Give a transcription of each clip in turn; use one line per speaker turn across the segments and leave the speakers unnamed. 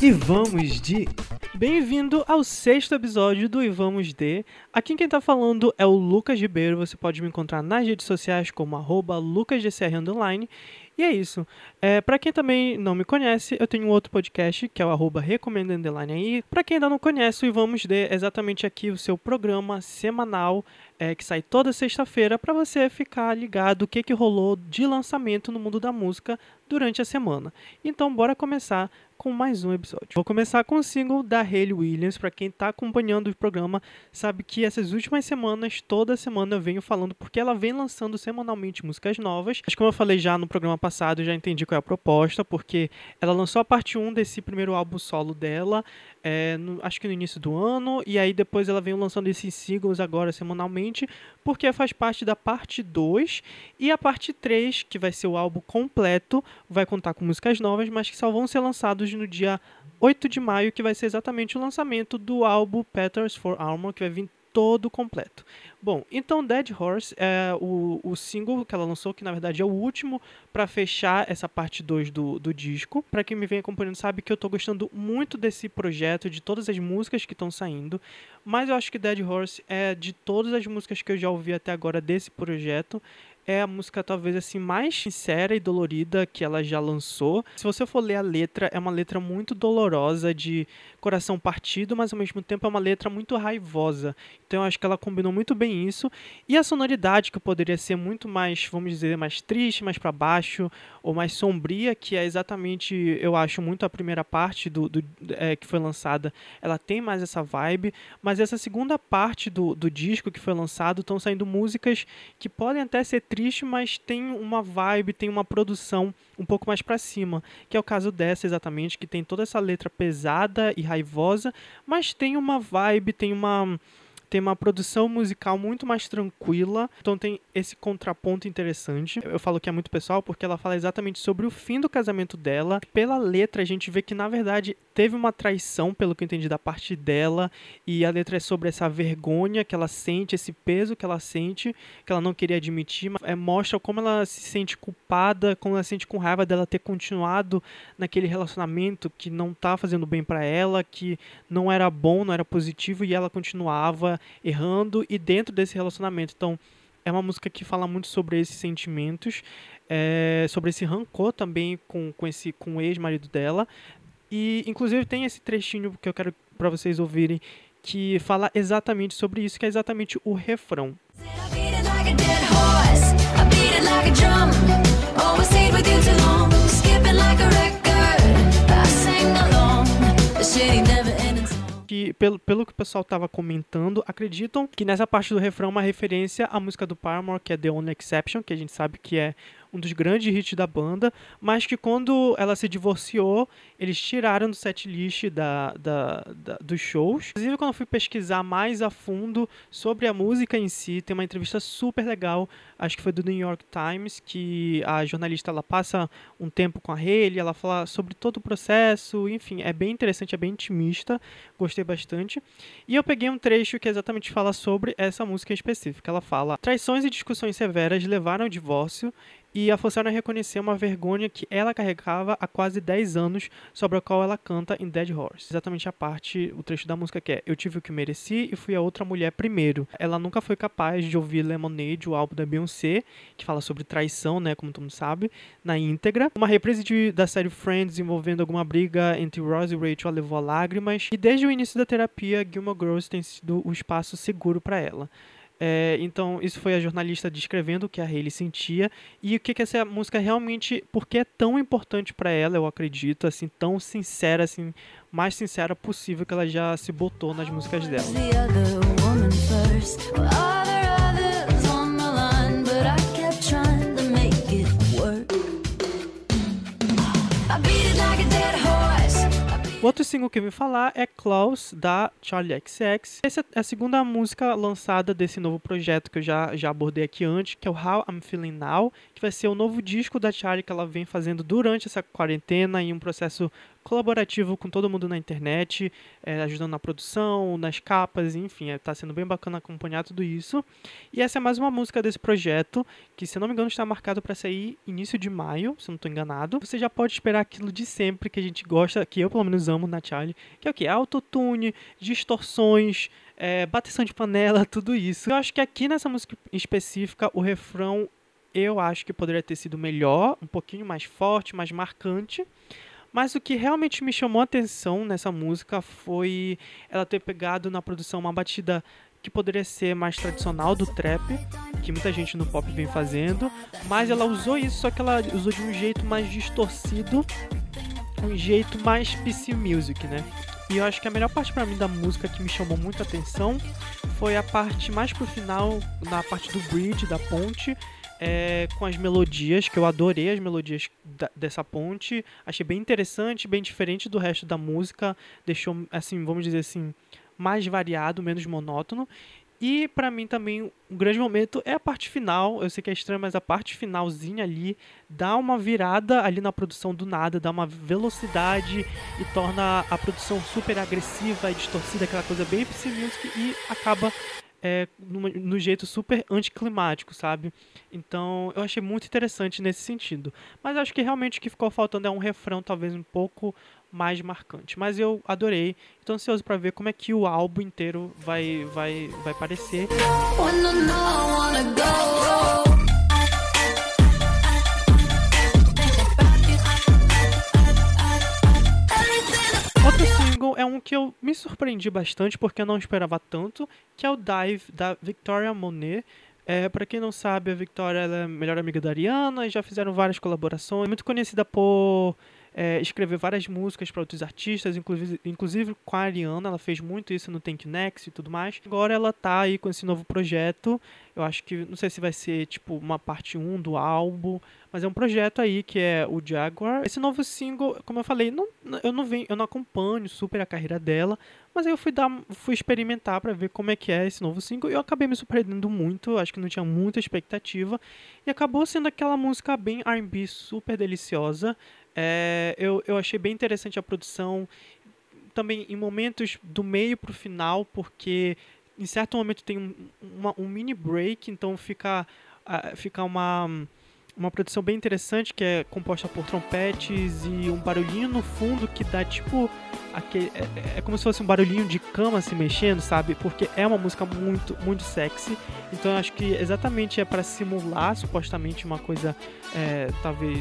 E vamos de.
Bem-vindo ao sexto episódio do E Vamos De. Aqui quem tá falando é o Lucas Ribeiro. Você pode me encontrar nas redes sociais como arroba lucasdcr E é isso. É, para quem também não me conhece, eu tenho outro podcast que é o arroba recomendo underline aí. Para quem ainda não conhece, o E Vamos De é exatamente aqui o seu programa semanal é, que sai toda sexta-feira para você ficar ligado o que, que rolou de lançamento no mundo da música durante a semana. Então, bora começar com mais um episódio. Vou começar com o single da Hayley Williams. Para quem está acompanhando o programa, sabe que essas últimas semanas, toda semana eu venho falando porque ela vem lançando semanalmente músicas novas. Mas como eu falei já no programa passado, já entendi qual é a proposta, porque ela lançou a parte 1 desse primeiro álbum solo dela, é, no, acho que no início do ano, e aí depois ela veio lançando esses singles agora semanalmente, porque faz parte da parte 2 e a parte 3, que vai ser o álbum completo, vai contar com músicas novas, mas que só vão ser lançados no dia 8 de maio, que vai ser exatamente o lançamento do álbum Peters for Armor, que vai vir todo completo. Bom, então Dead Horse é o, o single que ela lançou, que na verdade é o último para fechar essa parte 2 do, do disco. Para quem me vem acompanhando sabe que eu tô gostando muito desse projeto, de todas as músicas que estão saindo, mas eu acho que Dead Horse é de todas as músicas que eu já ouvi até agora desse projeto, é a música talvez assim mais sincera e dolorida que ela já lançou. Se você for ler a letra, é uma letra muito dolorosa de coração partido, mas ao mesmo tempo é uma letra muito raivosa. Então eu acho que ela combinou muito bem isso. E a sonoridade, que poderia ser muito mais, vamos dizer, mais triste, mais para baixo, ou mais sombria, que é exatamente, eu acho, muito a primeira parte do, do é, que foi lançada, ela tem mais essa vibe. Mas essa segunda parte do, do disco que foi lançado, estão saindo músicas que podem até ser triste, mas tem uma vibe, tem uma produção um pouco mais para cima, que é o caso dessa exatamente, que tem toda essa letra pesada e raivosa, mas tem uma vibe, tem uma tem uma produção musical muito mais tranquila, então tem esse contraponto interessante. Eu falo que é muito pessoal porque ela fala exatamente sobre o fim do casamento dela. Pela letra, a gente vê que na verdade teve uma traição, pelo que eu entendi da parte dela, e a letra é sobre essa vergonha que ela sente, esse peso que ela sente, que ela não queria admitir, mas é, mostra como ela se sente culpada, como ela se sente com raiva dela ter continuado naquele relacionamento que não tá fazendo bem para ela, que não era bom, não era positivo e ela continuava errando e dentro desse relacionamento. Então, é uma música que fala muito sobre esses sentimentos, é, sobre esse rancor também com, com, esse, com o ex-marido dela. E, inclusive, tem esse trechinho que eu quero para vocês ouvirem que fala exatamente sobre isso, que é exatamente o refrão. que, pelo, pelo que o pessoal estava comentando, acreditam que nessa parte do refrão é uma referência à música do Paramore, que é The Only Exception, que a gente sabe que é um dos grandes hits da banda, mas que quando ela se divorciou, eles tiraram do setlist da, da, da, dos shows. Inclusive, quando eu fui pesquisar mais a fundo sobre a música em si, tem uma entrevista super legal, acho que foi do New York Times, que a jornalista ela passa um tempo com a Haley, ela fala sobre todo o processo, enfim, é bem interessante, é bem intimista, gostei bastante. E eu peguei um trecho que exatamente fala sobre essa música em específico. Ela fala: Traições e discussões severas levaram ao divórcio e a forçaram a reconhecer uma vergonha que ela carregava há quase 10 anos, sobre a qual ela canta em Dead Horse. Exatamente a parte, o trecho da música que é Eu tive o que mereci e fui a outra mulher primeiro. Ela nunca foi capaz de ouvir Lemonade, o álbum da Beyoncé, que fala sobre traição, né, como todo mundo sabe, na íntegra. Uma reprise de, da série Friends envolvendo alguma briga entre Ross e Rachel a levou a lágrimas. E desde o início da terapia, Gilmore Girls tem sido o espaço seguro para ela. É, então, isso foi a jornalista descrevendo o que a Hayley sentia e o que, que essa música realmente, porque é tão importante para ela, eu acredito, assim, tão sincera, assim, mais sincera possível que ela já se botou nas músicas dela. O outro single que eu vim falar é Close, da Charlie XX. Essa é a segunda música lançada desse novo projeto que eu já, já abordei aqui antes, que é o How I'm Feeling Now, que vai ser o novo disco da Charlie que ela vem fazendo durante essa quarentena em um processo colaborativo com todo mundo na internet, é, ajudando na produção, nas capas, enfim, está é, sendo bem bacana acompanhar tudo isso. E essa é mais uma música desse projeto, que se não me engano está marcado para sair início de maio, se não estou enganado. Você já pode esperar aquilo de sempre que a gente gosta, que eu pelo menos amo na Charlie, que é o que? Autotune, distorções, é, bateção de panela, tudo isso. Eu acho que aqui nessa música específica, o refrão eu acho que poderia ter sido melhor, um pouquinho mais forte, mais marcante. Mas o que realmente me chamou a atenção nessa música foi ela ter pegado na produção uma batida que poderia ser mais tradicional do trap, que muita gente no pop vem fazendo, mas ela usou isso, só que ela usou de um jeito mais distorcido, um jeito mais PC music, né? E eu acho que a melhor parte para mim da música que me chamou muita atenção foi a parte mais pro final, na parte do bridge, da ponte, é, com as melodias, que eu adorei as melodias da, dessa ponte. Achei bem interessante, bem diferente do resto da música. Deixou, assim, vamos dizer assim, mais variado, menos monótono. E para mim também um grande momento é a parte final. Eu sei que é estranho, mas a parte finalzinha ali dá uma virada ali na produção do nada, dá uma velocidade e torna a produção super agressiva e distorcida, aquela coisa bem PC Music e acaba é, no, jeito super anticlimático, sabe? Então eu achei muito interessante nesse sentido. Mas acho que realmente o que ficou faltando é um refrão talvez um pouco mais marcante. Mas eu adorei. Estou ansioso para ver como é que o álbum inteiro vai vai vai parecer. single é um que eu me surpreendi bastante porque eu não esperava tanto, que é o Dive da Victoria Monet. É, para quem não sabe, a Victoria é a melhor amiga da Ariana e já fizeram várias colaborações. Muito conhecida por é, escrever várias músicas para outros artistas, inclusive, inclusive com a Ariana, ela fez muito isso no Tank Next e tudo mais. Agora ela tá aí com esse novo projeto. Eu acho que, não sei se vai ser tipo uma parte 1 do álbum, mas é um projeto aí que é o Jaguar. Esse novo single, como eu falei, não, eu não venho, eu não acompanho super a carreira dela, mas aí eu fui dar, fui experimentar para ver como é que é esse novo single e eu acabei me surpreendendo muito, acho que não tinha muita expectativa e acabou sendo aquela música bem R&B super deliciosa. É, eu, eu achei bem interessante a produção, também em momentos do meio para o final, porque em certo momento tem um, uma, um mini break, então fica, uh, fica uma uma produção bem interessante que é composta por trompetes e um barulhinho no fundo que dá tipo aquele, é, é, como se fosse um barulhinho de cama se mexendo, sabe? Porque é uma música muito muito sexy. Então eu acho que exatamente é para simular supostamente uma coisa é, talvez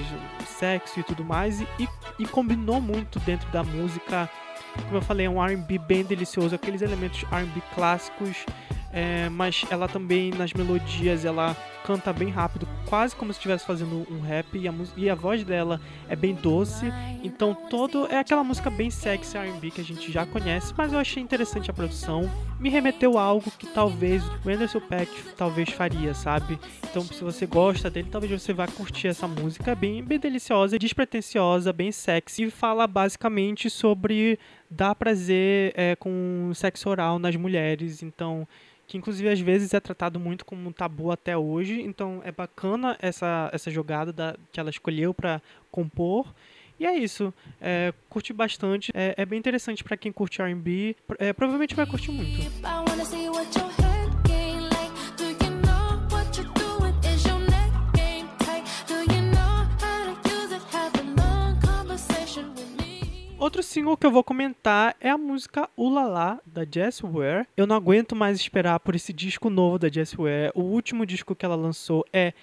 sexy e tudo mais e, e, e combinou muito dentro da música. Como eu falei, é um R&B bem delicioso, aqueles elementos R&B clássicos é, mas ela também nas melodias ela canta bem rápido, quase como se estivesse fazendo um rap e a, e a voz dela é bem doce, então todo é aquela música bem sexy R&B que a gente já conhece, mas eu achei interessante a produção, me remeteu a algo que talvez o Anderson Paak talvez faria, sabe? Então se você gosta dele, talvez você vá curtir essa música, é bem bem deliciosa, despretensiosa, bem sexy e fala basicamente sobre dar prazer é, com sexo oral nas mulheres, então que inclusive às vezes é tratado muito como um tabu até hoje. Então é bacana essa, essa jogada da, que ela escolheu para compor. E é isso. É, curti bastante. É, é bem interessante para quem curte R&B. É, provavelmente vai curtir muito. Outro single que eu vou comentar é a música Ulala, da Jess Ware. Eu não aguento mais esperar por esse disco novo da Jess Ware. O último disco que ela lançou é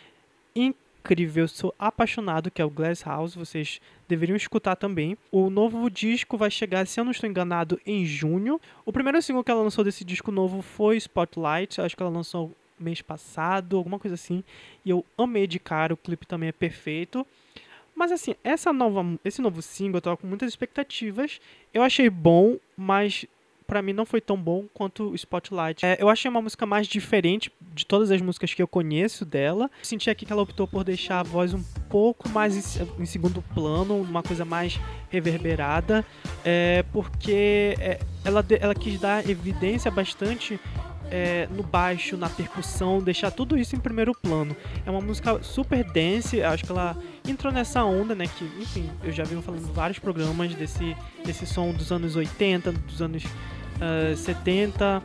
incrível, sou apaixonado, que é o Glass House, vocês deveriam escutar também. O novo disco vai chegar, se eu não estou enganado, em junho. O primeiro single que ela lançou desse disco novo foi Spotlight, acho que ela lançou mês passado, alguma coisa assim. E eu amei de cara, o clipe também é perfeito. Mas assim, essa nova, esse novo single eu tava com muitas expectativas. Eu achei bom, mas para mim não foi tão bom quanto o Spotlight. É, eu achei uma música mais diferente de todas as músicas que eu conheço dela. Senti aqui que ela optou por deixar a voz um pouco mais em, em segundo plano, uma coisa mais reverberada, é, porque é, ela, ela quis dar evidência bastante é, no baixo, na percussão, deixar tudo isso em primeiro plano. É uma música super dance, acho que ela entrou nessa onda, né? Que, enfim, eu já venho falando em vários programas desse, desse som dos anos 80, dos anos uh, 70,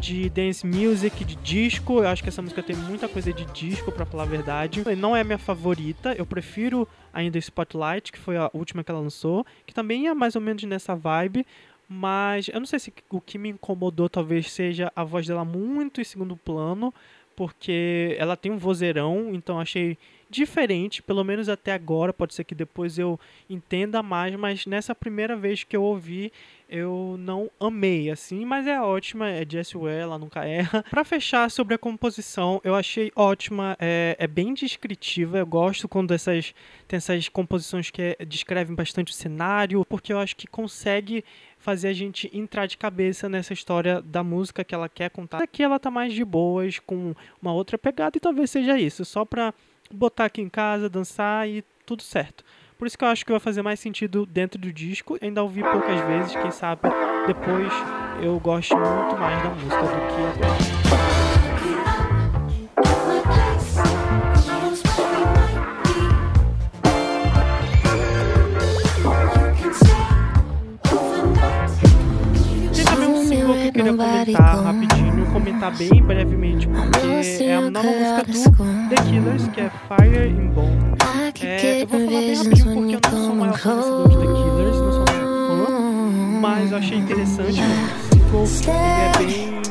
de dance music, de disco. Eu acho que essa música tem muita coisa de disco, para falar a verdade. Não é minha favorita, eu prefiro ainda Spotlight, que foi a última que ela lançou, que também é mais ou menos nessa vibe. Mas eu não sei se o que me incomodou talvez seja a voz dela muito em segundo plano, porque ela tem um vozeirão, então achei diferente, pelo menos até agora. Pode ser que depois eu entenda mais, mas nessa primeira vez que eu ouvi, eu não amei, assim, mas é ótima, é Jessie Ware, ela nunca erra. Para fechar sobre a composição, eu achei ótima, é, é, bem descritiva, eu gosto quando essas, tem essas composições que é, descrevem bastante o cenário, porque eu acho que consegue fazer a gente entrar de cabeça nessa história da música que ela quer contar. Aqui ela tá mais de boas, com uma outra pegada, e talvez seja isso, só pra botar aqui em casa, dançar e tudo certo. Por isso que eu acho que vai fazer mais sentido dentro do disco. Ainda ouvi poucas vezes, quem sabe depois eu goste muito mais da música do que agora. eu queria comentar rapidinho, comentar bem brevemente, porque é a nova música do The Killers, que é Fire in Bone. É, eu vou falar bem rapidinho porque eu não sou maior conhecedor de The Killers, não sou maior fã, mas eu achei interessante o single, ele é bem...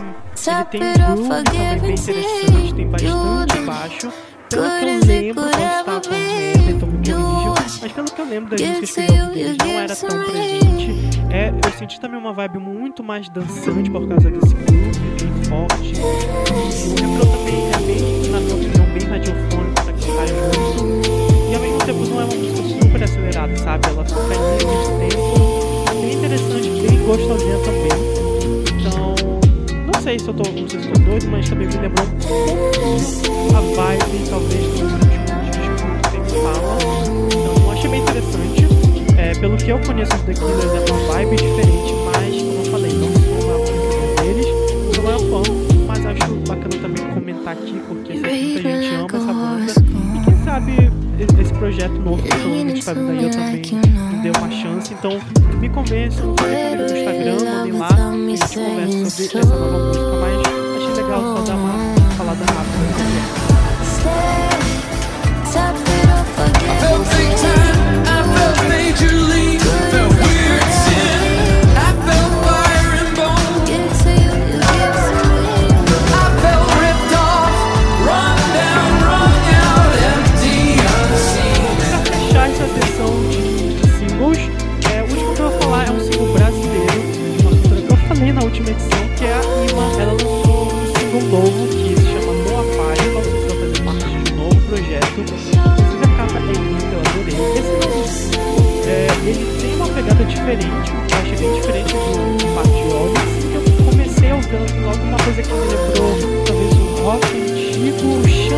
Ele tem groove também bem interessante, tem bastante baixo. Pelo que eu lembro, posso estar falando então me corrijam, mas pelo que eu lembro das músicas que eu ouvi não era tão presente. É, eu senti também uma vibe muito mais dançante por causa desse groove forte. E o refrão também é bem, na minha opinião, bem radiofônico pra quem faz muito. E ao mesmo tempo não é uma música super acelerada, sabe? Ela fica em linha de tempo. É bem interessante, bem gostosinha também. Então, não sei se eu tô, não sei se eu tô doido, mas também me lembrou um pouco a vibe, talvez, do último disco que fala. Então, achei bem interessante. É, pelo que eu conheço os The Killers, é uma vibe diferente, mas, muita gente ama essa banda. E quem sabe esse projeto novo que provavelmente tá vindo aí, eu também me dei uma chance. Então, me convençam, falei no Instagram, mandem lá, a gente conversa sobre essa nova música, mas achei legal só dar uma falada rápida.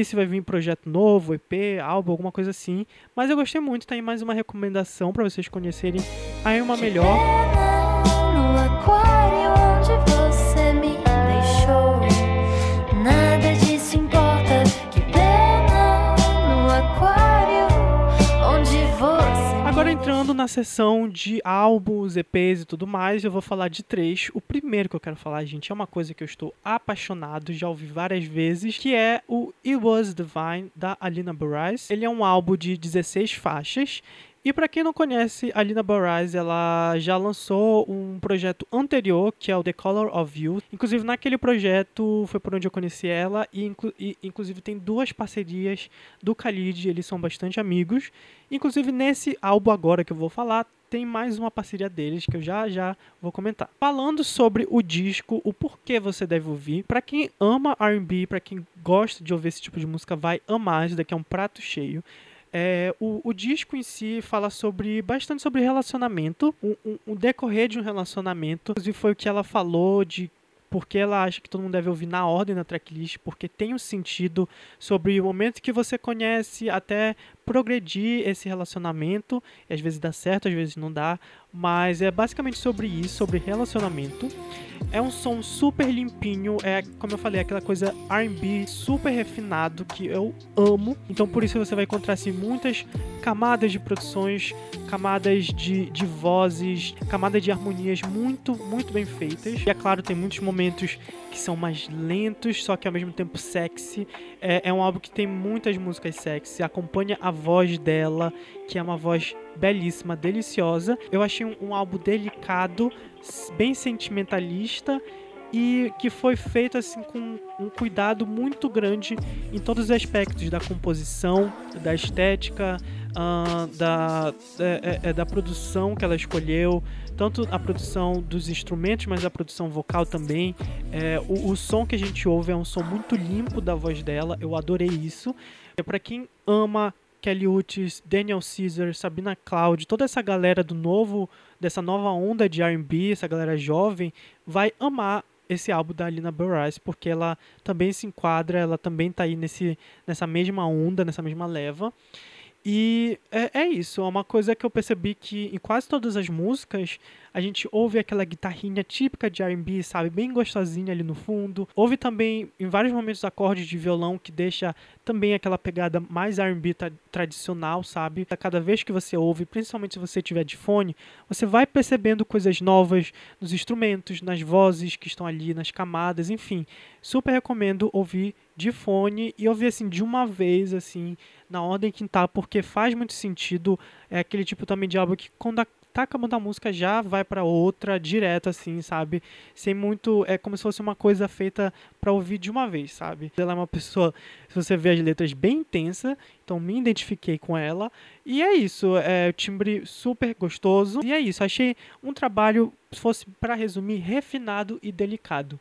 Ver se vai vir projeto novo, EP, álbum, alguma coisa assim. Mas eu gostei muito, tá aí mais uma recomendação para vocês conhecerem a Ima melhor. Na seção de álbuns, EPs e tudo mais, eu vou falar de três. O primeiro que eu quero falar, gente, é uma coisa que eu estou apaixonado, já ouvi várias vezes, que é o It Was Divine, da Alina Barais. Ele é um álbum de 16 faixas, E para quem não conhece, a Lina Barais, ela já lançou um projeto anterior, que é o The Color of You. Inclusive, naquele projeto foi por onde eu conheci ela, e, inclu e inclusive tem duas parcerias do Khalid, eles são bastante amigos. Inclusive, nesse álbum agora que eu vou falar, tem mais uma parceria deles que eu já já vou comentar. Falando sobre o disco, o porquê você deve ouvir. Para quem ama R&B, para quem gosta de ouvir esse tipo de música, vai amar. Isso daqui é um prato cheio. É, o, o, disco em si fala sobre bastante sobre relacionamento, o um, decorrer de um relacionamento. Inclusive foi o que ela falou de porque ela acha que todo mundo deve ouvir na ordem na tracklist, porque tem um sentido sobre o momento que você conhece até progredir esse relacionamento. E às vezes dá certo, às vezes não dá, mas é basicamente sobre isso, sobre relacionamento. É um som super limpinho, é como eu falei, aquela coisa R&B super refinado que eu amo. Então por isso você vai encontrar assim muitas camadas de produções, camadas de, de vozes, camadas de harmonias muito, muito bem feitas. E é claro, tem muitos momentos que são mais lentos, só que ao mesmo tempo sexy. É, é um álbum que tem muitas músicas sexy, acompanha a voz dela, que é uma voz belíssima, deliciosa. Eu achei um, um álbum delicado, bem sentimentalista e que foi feito assim com um cuidado muito grande em todos os aspectos da composição, da estética, uh, da, é, é, da produção que ela escolheu, tanto a produção dos instrumentos, mas a produção vocal também. É, o, o, som que a gente ouve é um som muito limpo da voz dela, eu adorei isso. É para quem ama Kelly Uchis, Daniel Caesar, Sabina Cloud, toda essa galera do novo, dessa nova onda de R&B, essa galera jovem, vai amar esse álbum da Alina Burrice, porque ela também se enquadra, ela também tá aí nesse, nessa mesma onda, nessa mesma leva. E é, é, isso, é uma coisa que eu percebi que em quase todas as músicas a gente ouve aquela guitarrinha típica de R&B, sabe, bem gostosinha ali no fundo. Ouve também em vários momentos acordes de violão que deixa também aquela pegada mais R&B tra tradicional, sabe? A cada vez que você ouve, principalmente se você tiver de fone, você vai percebendo coisas novas nos instrumentos, nas vozes que estão ali, nas camadas, enfim. Super recomendo ouvir de fone e ouvir assim de uma vez assim na ordem que tá, porque faz muito sentido. É aquele tipo também de álbum que quando tá acabando a música já vai para outra direto assim, sabe? Sem muito, é como se fosse uma coisa feita para ouvir de uma vez, sabe? Ela é uma pessoa, se você vê as letras bem intensa, então me identifiquei com ela. E é isso, é timbre super gostoso. E é isso, achei um trabalho, se fosse para resumir, refinado e delicado.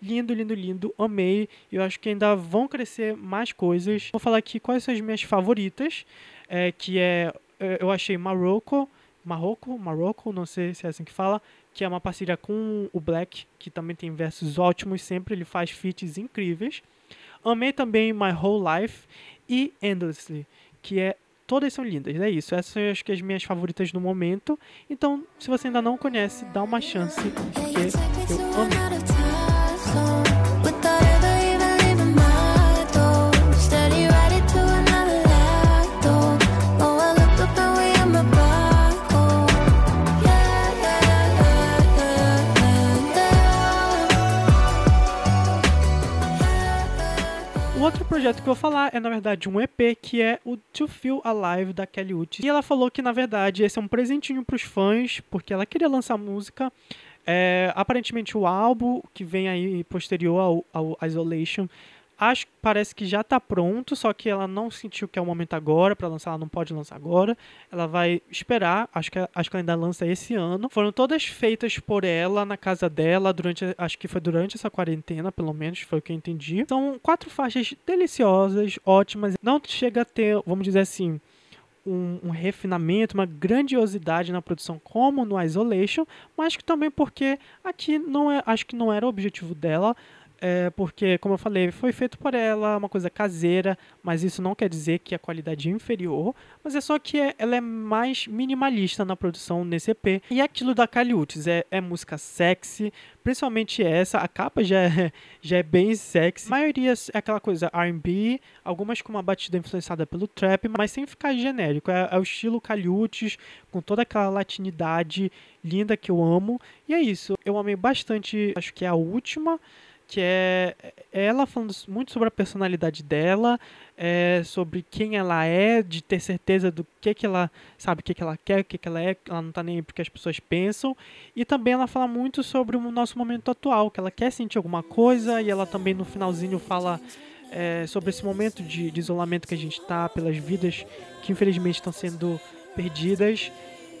Lindo, lindo, lindo. Amei. Eu acho que ainda vão crescer mais coisas. Vou falar aqui quais são as minhas favoritas. É, que é. eu achei Marocco. Marocco, Marocco, não sei se é assim que fala, que é uma parceria com o Black, que também tem versos ótimos sempre, ele faz feats incríveis. Amei também My Whole Life e Endlessly, que é todas são lindas, é isso. Essas são acho que as minhas favoritas no momento. Então, se você ainda não conhece, dá uma chance, porque eu amei. Projeto que eu vou falar é, na verdade, um EP que é o To Feel Alive da Kelly Uchis. E ela falou que, na verdade, esse é um presentinho para os fãs, porque ela queria lançar música. É, aparentemente, o álbum que vem aí posterior ao, ao Isolation Acho que parece que já está pronto, só que ela não sentiu que é o momento agora para lançar, ela não pode lançar agora. Ela vai esperar, acho que, acho que ela ainda lança esse ano. Foram todas feitas por ela na casa dela, durante, acho que foi durante essa quarentena, pelo menos, foi o que eu entendi. São quatro faixas deliciosas, ótimas. Não chega a ter, vamos dizer assim, um, um, refinamento, uma grandiosidade na produção como no Isolation, mas que também porque aqui não é, acho que não era o objetivo dela é porque, como eu falei, foi feito por ela, uma coisa caseira, mas isso não quer dizer que a qualidade é inferior, mas é só que é, ela é mais minimalista na produção nesse EP. E é aquilo da Caliutes, é, é música sexy, principalmente essa, a capa já é, já é bem sexy. A maioria é aquela coisa R&B, algumas com uma batida influenciada pelo trap, mas sem ficar genérico. É, é o estilo Caliutes, com toda aquela latinidade linda que eu amo. E é isso, eu amei bastante, acho que é a última que é, é ela falando muito sobre a personalidade dela, é, sobre quem ela é, de ter certeza do que, que ela sabe, o que, que ela quer, o que, que ela é, ela não está nem aí porque as pessoas pensam. E também ela fala muito sobre o nosso momento atual, que ela quer sentir alguma coisa, e ela também no finalzinho fala é, sobre esse momento de, de isolamento que a gente está, pelas vidas que infelizmente estão sendo perdidas.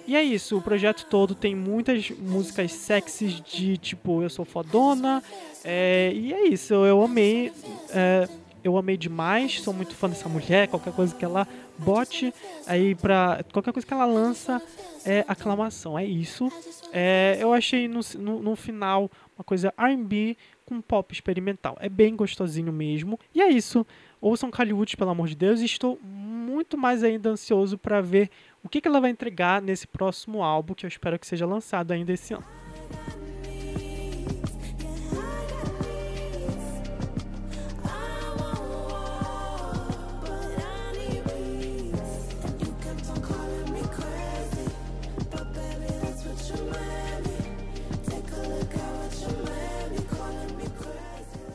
E é isso, o projeto todo tem muitas músicas sexys de tipo Eu Sou Fodona. É, e é isso, eu amei. É, eu amei demais, sou muito fã dessa mulher, qualquer coisa que ela bote aí pra. Qualquer coisa que ela lança é aclamação, é isso. É, eu achei no, no, no final uma coisa RB com pop experimental. É bem gostosinho mesmo. E é isso. Ouçam Hollywood, pelo amor de Deus. Estou muito mais ainda ansioso para ver o que, que ela vai entregar nesse próximo álbum, que eu espero que seja lançado ainda esse ano.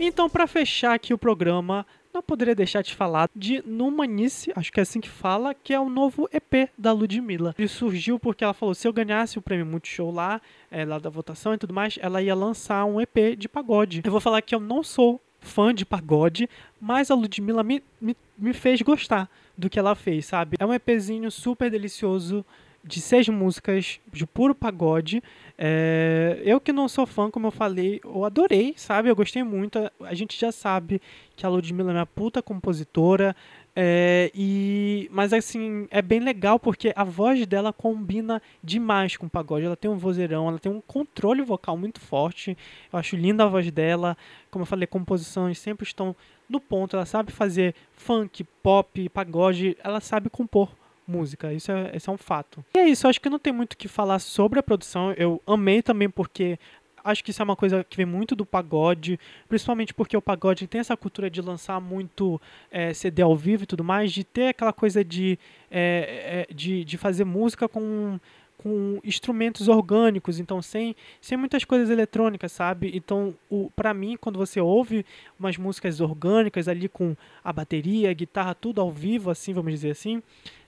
Então, para fechar aqui o programa, não poderia deixar de falar de Numanice, acho que é assim que fala, que é o novo EP da Ludmilla. Ele surgiu porque ela falou: se eu ganhasse o prêmio Multishow lá, é, lá da votação e tudo mais, ela ia lançar um EP de pagode. Eu vou falar que eu não sou fã de pagode, mas a Ludmilla me, me, me fez gostar do que ela fez, sabe? É um EPzinho super delicioso de seis músicas de puro pagode. É, eu que não sou fã, como eu falei, eu adorei, sabe? Eu gostei muito. A gente já sabe que a Ludmilla é uma puta compositora. É, e mas assim é bem legal porque a voz dela combina demais com o pagode. Ela tem um vozeirão, ela tem um controle vocal muito forte. Eu acho linda a voz dela. Como eu falei, composições sempre estão no ponto. Ela sabe fazer funk, pop, pagode. Ela sabe compor música. Isso é, é um fato. E é isso, acho que não tem muito o que falar sobre a produção. Eu amei também porque acho que isso é uma coisa que vem muito do pagode, principalmente porque o pagode tem essa cultura de lançar muito é, CD ao vivo e tudo mais, de ter aquela coisa de, é, é, de, de fazer música com com instrumentos orgânicos, então sem, sem muitas coisas eletrônicas, sabe? Então, para mim, quando você ouve umas músicas orgânicas ali com a bateria, a guitarra, tudo ao vivo, assim, vamos dizer assim,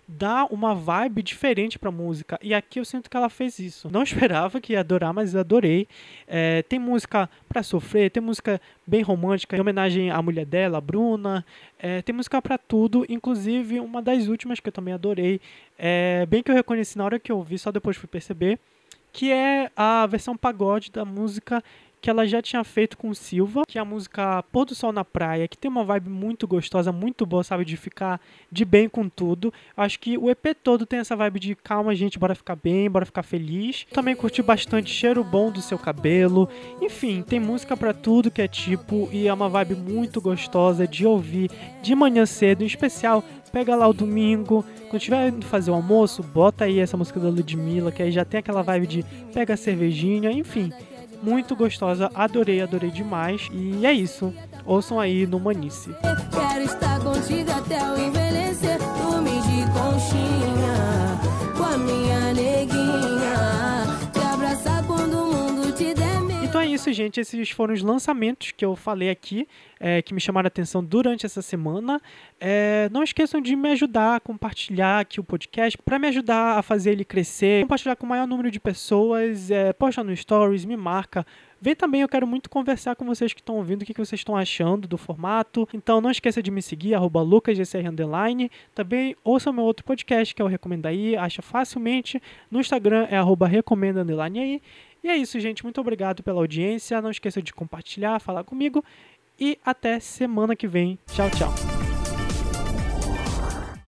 dá uma vibe diferente pra música. E aqui eu sinto que ela fez isso. Não esperava que ia adorar, mas adorei. É, tem música pra sofrer, tem música bem romântica, em homenagem à mulher dela, Bruna. É, tem música pra tudo, inclusive uma das últimas que eu também adorei. É, bem que eu reconheci na hora que eu ouvi, só depois fui perceber. Que é a versão pagode da música que ela já tinha feito com Silva, que é a música Pôr do Sol na Praia, que tem uma vibe muito gostosa, muito boa, sabe, de ficar de bem com tudo. Acho que o EP todo tem essa vibe de calma, gente, bora ficar bem, bora ficar feliz. Também curti bastante Cheiro Bom do Seu Cabelo. Enfim, tem música para tudo que é tipo e é uma vibe muito gostosa de ouvir de manhã cedo, em especial pega lá o domingo, quando tiver indo fazer o almoço, bota aí essa música da Ludmilla, que aí já tem aquela vibe de pega a cervejinha, enfim muito gostosa, adorei, adorei demais. E é isso. Ouçam aí no Manice. Quero estar contigo até o envelhecer, isso, gente. Esses foram os lançamentos que eu falei aqui, é, que me chamaram a atenção durante essa semana. É, não esqueçam de me ajudar a compartilhar aqui o podcast para me ajudar a fazer ele crescer, compartilhar com o maior número de pessoas, é, posta no Stories, me marca. Vem também, eu quero muito conversar com vocês que estão ouvindo, o que, vocês estão achando do formato. Então não esqueça de me seguir, arroba lucasgcr Também ouça o meu outro podcast, que é o Recomenda Aí, acha facilmente. No Instagram é arroba recomenda aí. E é isso, gente. Muito obrigado pela audiência. Não esqueça de compartilhar, falar comigo. E até semana que vem. Tchau, tchau.